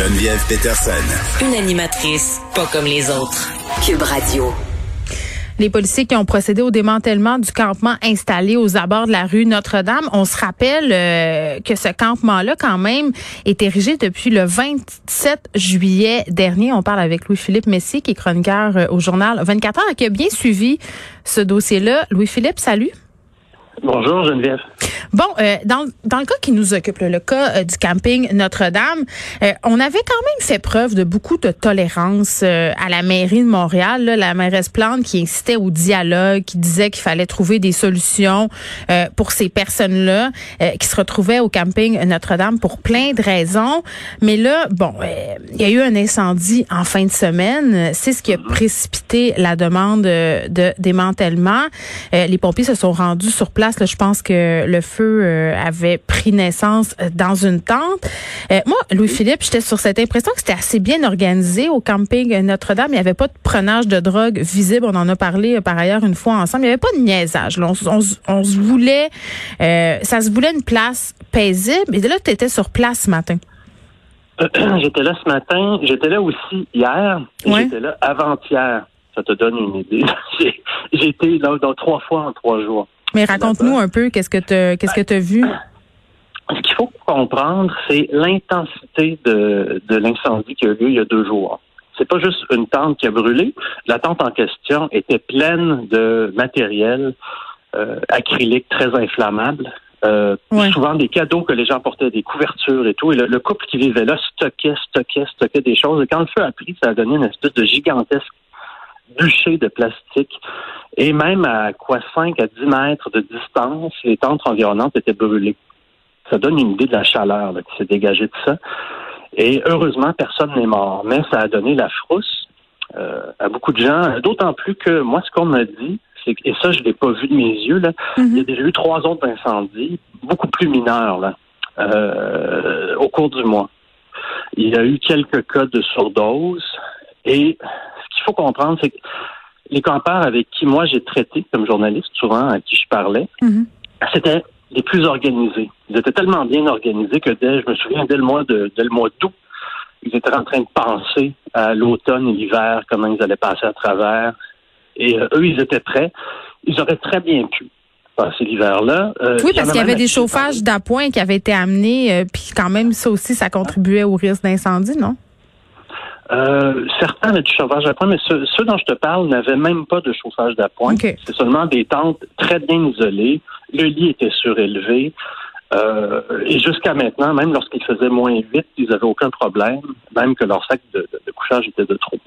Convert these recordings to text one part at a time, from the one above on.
Geneviève Peterson. Une animatrice pas comme les autres. Cube Radio. Les policiers qui ont procédé au démantèlement du campement installé aux abords de la rue Notre-Dame. On se rappelle euh, que ce campement-là, quand même, est érigé depuis le 27 juillet dernier. On parle avec Louis-Philippe Messier, qui est chroniqueur euh, au journal 24 heures, et qui a bien suivi ce dossier-là. Louis-Philippe, salut. Bonjour Geneviève. Bon, euh, dans, dans le cas qui nous occupe, le cas euh, du camping Notre-Dame, euh, on avait quand même fait preuve de beaucoup de tolérance à la mairie de Montréal. la mairesse Plante qui incitait au dialogue, qui disait qu'il fallait trouver des solutions pour ces personnes-là qui se retrouvaient au camping Notre-Dame pour plein de raisons. Mais là, bon, il y a eu un incendie en fin de semaine. C'est ce qui a précipité la demande de démantèlement. les pompiers se sont rendus sur place je pense que le feu euh, avait pris naissance euh, dans une tente. Euh, moi, Louis-Philippe, j'étais sur cette impression que c'était assez bien organisé au camping Notre-Dame. Il n'y avait pas de prenage de drogue visible. On en a parlé par ailleurs une fois ensemble. Il n'y avait pas de niaisage. On, se voulait, ça se voulait une place paisible. Et là, tu étais sur place ce matin. J'étais là ce matin. J'étais là aussi hier. J'étais là avant-hier. Ça te donne une idée. J'ai été là trois fois en trois jours. Mais raconte-nous un peu qu'est-ce que tu qu'est-ce que tu as vu. Ce qu'il faut comprendre, c'est l'intensité de, de l'incendie qui a eu lieu il y a deux jours. C'est pas juste une tente qui a brûlé. La tente en question était pleine de matériel euh, acrylique très inflammable. Euh, Souvent des cadeaux que les gens portaient, des couvertures et tout. Et le, couple qui vivait là stockait, stockait, stockait des choses. Et quand le feu a pris, ça a donné une espèce de gigantesque bûcher de plastique. Et même à quoi 5 à 10 mètres de distance, les tentes environnantes étaient brûlées. Ça donne une idée de la chaleur qui s'est dégagée de ça. Et heureusement, personne n'est mort. Mais ça a donné la frousse euh, à beaucoup de gens. D'autant plus que moi, ce qu'on m'a dit, c'est et ça, je l'ai pas vu de mes yeux, là, mm-hmm. il y a déjà eu trois autres incendies, beaucoup plus mineurs, là, euh, au cours du mois. Il y a eu quelques cas de surdose et qu'il faut comprendre, c'est que les campeurs avec qui moi j'ai traité comme journaliste, souvent à qui je parlais, mhm. c'était les plus organisés. Ils étaient tellement bien organisés que dès, je me souviens, dès le mois de, dès le mois d'août, ils étaient en train de penser à l'automne et l'hiver, comment ils allaient passer à travers. Et euh, eux, ils étaient prêts. Ils auraient très bien pu passer l'hiver-là. Euh, oui, parce qu'il y avait des chauffages d'appoint qui avaient été amenés, euh, puis quand même, ça aussi, ça contribuait au risque d'incendie, non? Euh, certains avaient du chauffage d'appoint, mais ceux, dont je te parle n'avaient même pas de chauffage d'appoint. C'est seulement des tentes très bien isolées. Le lit était surélevé. Euh, et jusqu'à maintenant, même lorsqu'il faisait moins vite, ils n'avaient aucun problème, même que leur sac de, couchage était de trop.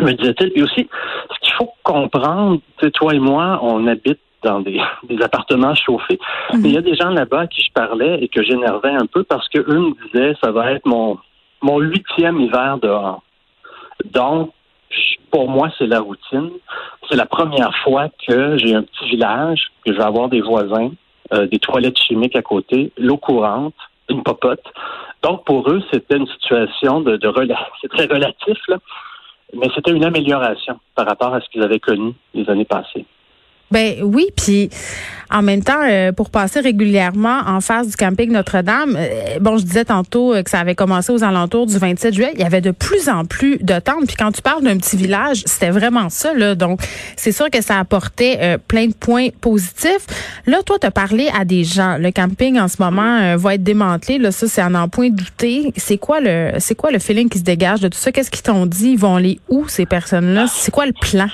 Me disait-il. Et aussi, ce qu'il faut comprendre, toi et moi, on habite dans des, appartements chauffés. Mhm. Mais il y a des gens là-bas à qui je parlais et que j'énervais un peu parce que eux me disaient ça va être mon mon huitième hiver dehors. Donc, pour moi, c'est la routine. C'est la première fois que j'ai un petit village, que je vais avoir des voisins, euh, des toilettes chimiques à côté, l'eau courante, une popote. Donc, pour eux, c'était une situation de, de c'est très relatif, là, mais c'était une amélioration par rapport à ce qu'ils avaient connu les années passées. Ben oui, puis en même temps, euh, pour passer régulièrement en face du camping Notre-Dame, euh, bon, je disais tantôt euh, que ça avait commencé aux alentours du 27 juillet. Il y avait de plus en plus de tentes. Puis quand tu parles d'un petit village, c'était vraiment ça. Là. Donc, c'est sûr que ça apportait plein de points positifs. Là, toi, tu as parlé à des gens. Le camping en ce moment va être démantelé. Là, ça, c'est un en point douté. C'est quoi le c'est quoi le feeling qui se dégage de tout ça? Qu'est-ce qu'ils t'ont dit? Ils vont aller où, ces personnes-là? C'est quoi le plan?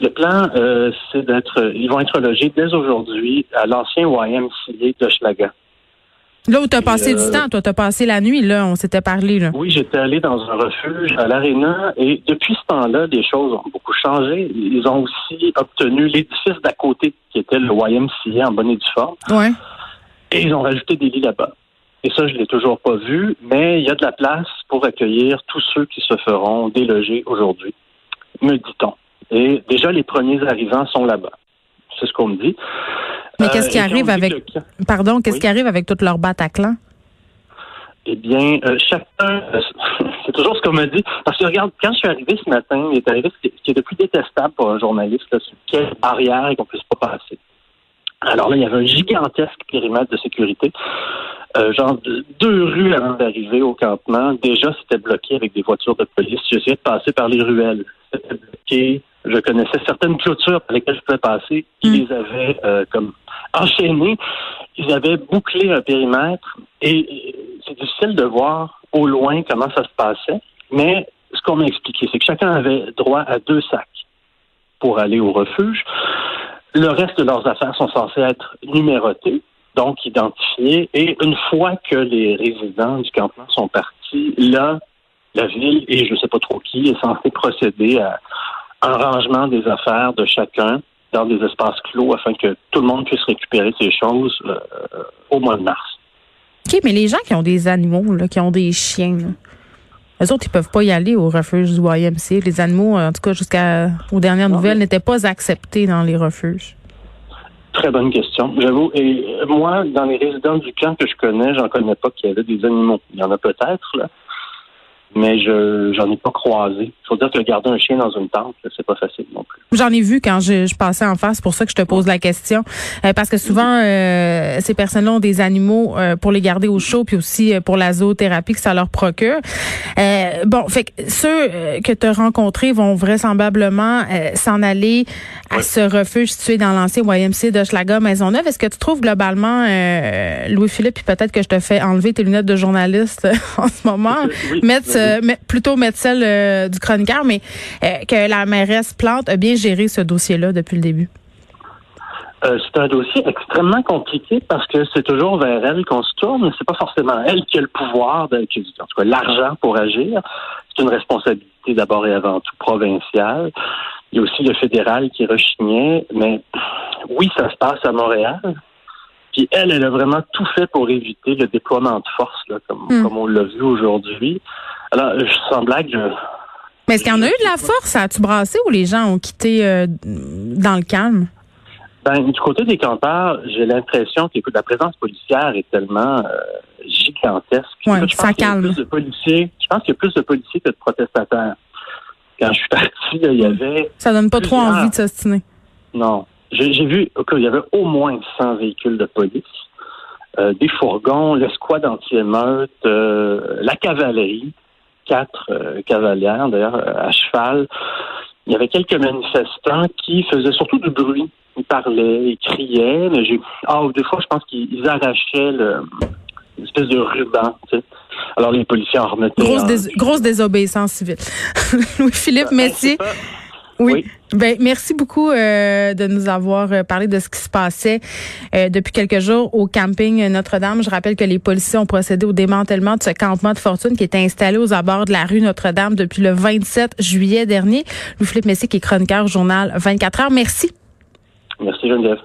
Le plan, euh, c'est d'être, ils vont être logés dès aujourd'hui à l'ancien YMCA de Schlaga. Là où tu as passé du euh, temps, toi, tu as passé la nuit, là, on s'était parlé. Là. Oui, j'étais allé dans un refuge à l'Arena et depuis ce temps-là, les choses ont beaucoup changé. Ils ont aussi obtenu l'édifice d'à côté, qui était le YMCA en bonne et due forme. Ouais. Et ils ont rajouté des lits là-bas. Et ça, je l'ai toujours pas vu, mais il y a de la place pour accueillir tous ceux qui se feront déloger aujourd'hui, me dit-on. Et déjà, les premiers arrivants sont là-bas. C'est ce qu'on me dit. Mais qu'est-ce qui euh, arrive avec, pardon, qu'est-ce qui arrive avec toute leur Bataclan? Eh bien, euh, chacun, euh, c'est toujours ce qu'on me dit. Parce que regarde, quand je suis arrivé ce matin, il est arrivé ce qui est le plus détestable pour un journaliste, c'est quelle barrière et qu'on puisse pas passer. Alors là, il y avait un gigantesque périmètre de sécurité. Euh, genre deux rues avant d'arriver au campement, déjà c'était bloqué avec des voitures de police. J'essayais de passer par les ruelles. C'était bloqué. Je connaissais certaines clôtures par lesquelles je pouvais passer. Ils mm. les avaient euh, comme enchaînées. Ils avaient bouclé un périmètre et c'est difficile de voir au loin comment ça se passait. Mais ce qu'on m'a expliqué, c'est que chacun avait droit à deux sacs pour aller au refuge. Le reste de leurs affaires sont censées être numérotées, donc identifiées. Et une fois que les résidents du campement sont partis, là, la ville et je ne sais pas trop qui est censé procéder à un rangement des affaires de chacun dans des espaces clos afin que tout le monde puisse récupérer ses choses euh, au mois de mars. OK, mais les gens qui ont des animaux, là, qui ont des chiens, les autres, ils peuvent pas y aller au refuge du YMC. Les animaux, en tout cas, jusqu'aux dernières nouvelles, n'étaient pas acceptés dans les refuges. Très bonne question. J'avoue. Et euh, moi, dans les résidents du camp que je connais, j'en connais pas qu'il y avait des animaux. Il y en a peut-être, là mais je j'en ai pas croisé. Faut dire que garder un chien dans une tente, c'est pas facile non plus. J'en ai vu quand je, je passais en face, c'est pour ça que je te pose la question, euh, parce que souvent euh, ces personnes-là ont des animaux euh, pour les garder au chaud, puis aussi pour la zoothérapie que ça leur procure. bon, fait que ceux que tu as rencontrés vont vraisemblablement s'en aller à ce refuge situé dans l'ancien YMC de Schlager Maisonneuve. Est-ce que tu trouves globalement, Louis-Philippe, puis peut-être que je te fais enlever tes lunettes de journaliste en ce moment, mettre euh, plutôt mettre celle euh, du chroniqueur, mais euh, que la mairesse Plante a bien géré ce dossier-là depuis le début. c'est un dossier extrêmement compliqué parce que c'est toujours vers elle qu'on se tourne. C'est pas forcément elle qui a le pouvoir, de, en tout cas l'argent pour agir. C'est une responsabilité d'abord et avant tout provinciale. Il y a aussi le fédéral qui rechignait, mais oui, ça se passe à Montréal. Puis elle, elle a vraiment tout fait pour éviter le déploiement de force, comme, hmm. comme on l'a vu aujourd'hui. Alors, je sens blague. Mais est-ce qu'il y en a eu de la force? As-tu brassé ou les gens ont quitté euh, dans le calme? Ben, du côté des campeurs, j'ai l'impression que la présence policière est tellement euh, gigantesque. Oui, ça calme. Plus de policiers, je pense qu'il y a plus de policiers que de protestataires. Quand je suis parti, il y avait. Ça donne pas trop envie de s'ostiner. Non. J'ai vu qu'il y avait au moins 100 véhicules de police, euh, des fourgons, l'escouade anti-émeute, la cavalerie quatre euh, cavalières, d'ailleurs, euh, à cheval. Il y avait quelques manifestants qui faisaient surtout du bruit. Ils parlaient, ils criaient, mais j'ai. Ah, des fois, je pense qu'ils arrachaient le, une espèce de ruban, tu sais. Alors, les policiers en remettaient. Grosse, désobéissance civile. Louis-Philippe ben, Messier. Oui. Ben, merci beaucoup euh, de nous avoir euh, parlé de ce qui se passait euh, depuis quelques jours au camping Notre-Dame. Je rappelle que les policiers ont procédé au démantèlement de ce campement de fortune qui était installé aux abords de la rue Notre-Dame depuis le 27 juillet dernier. Louis-Philippe Messier qui est chroniqueur au journal 24 heures. Merci. Merci Geneviève.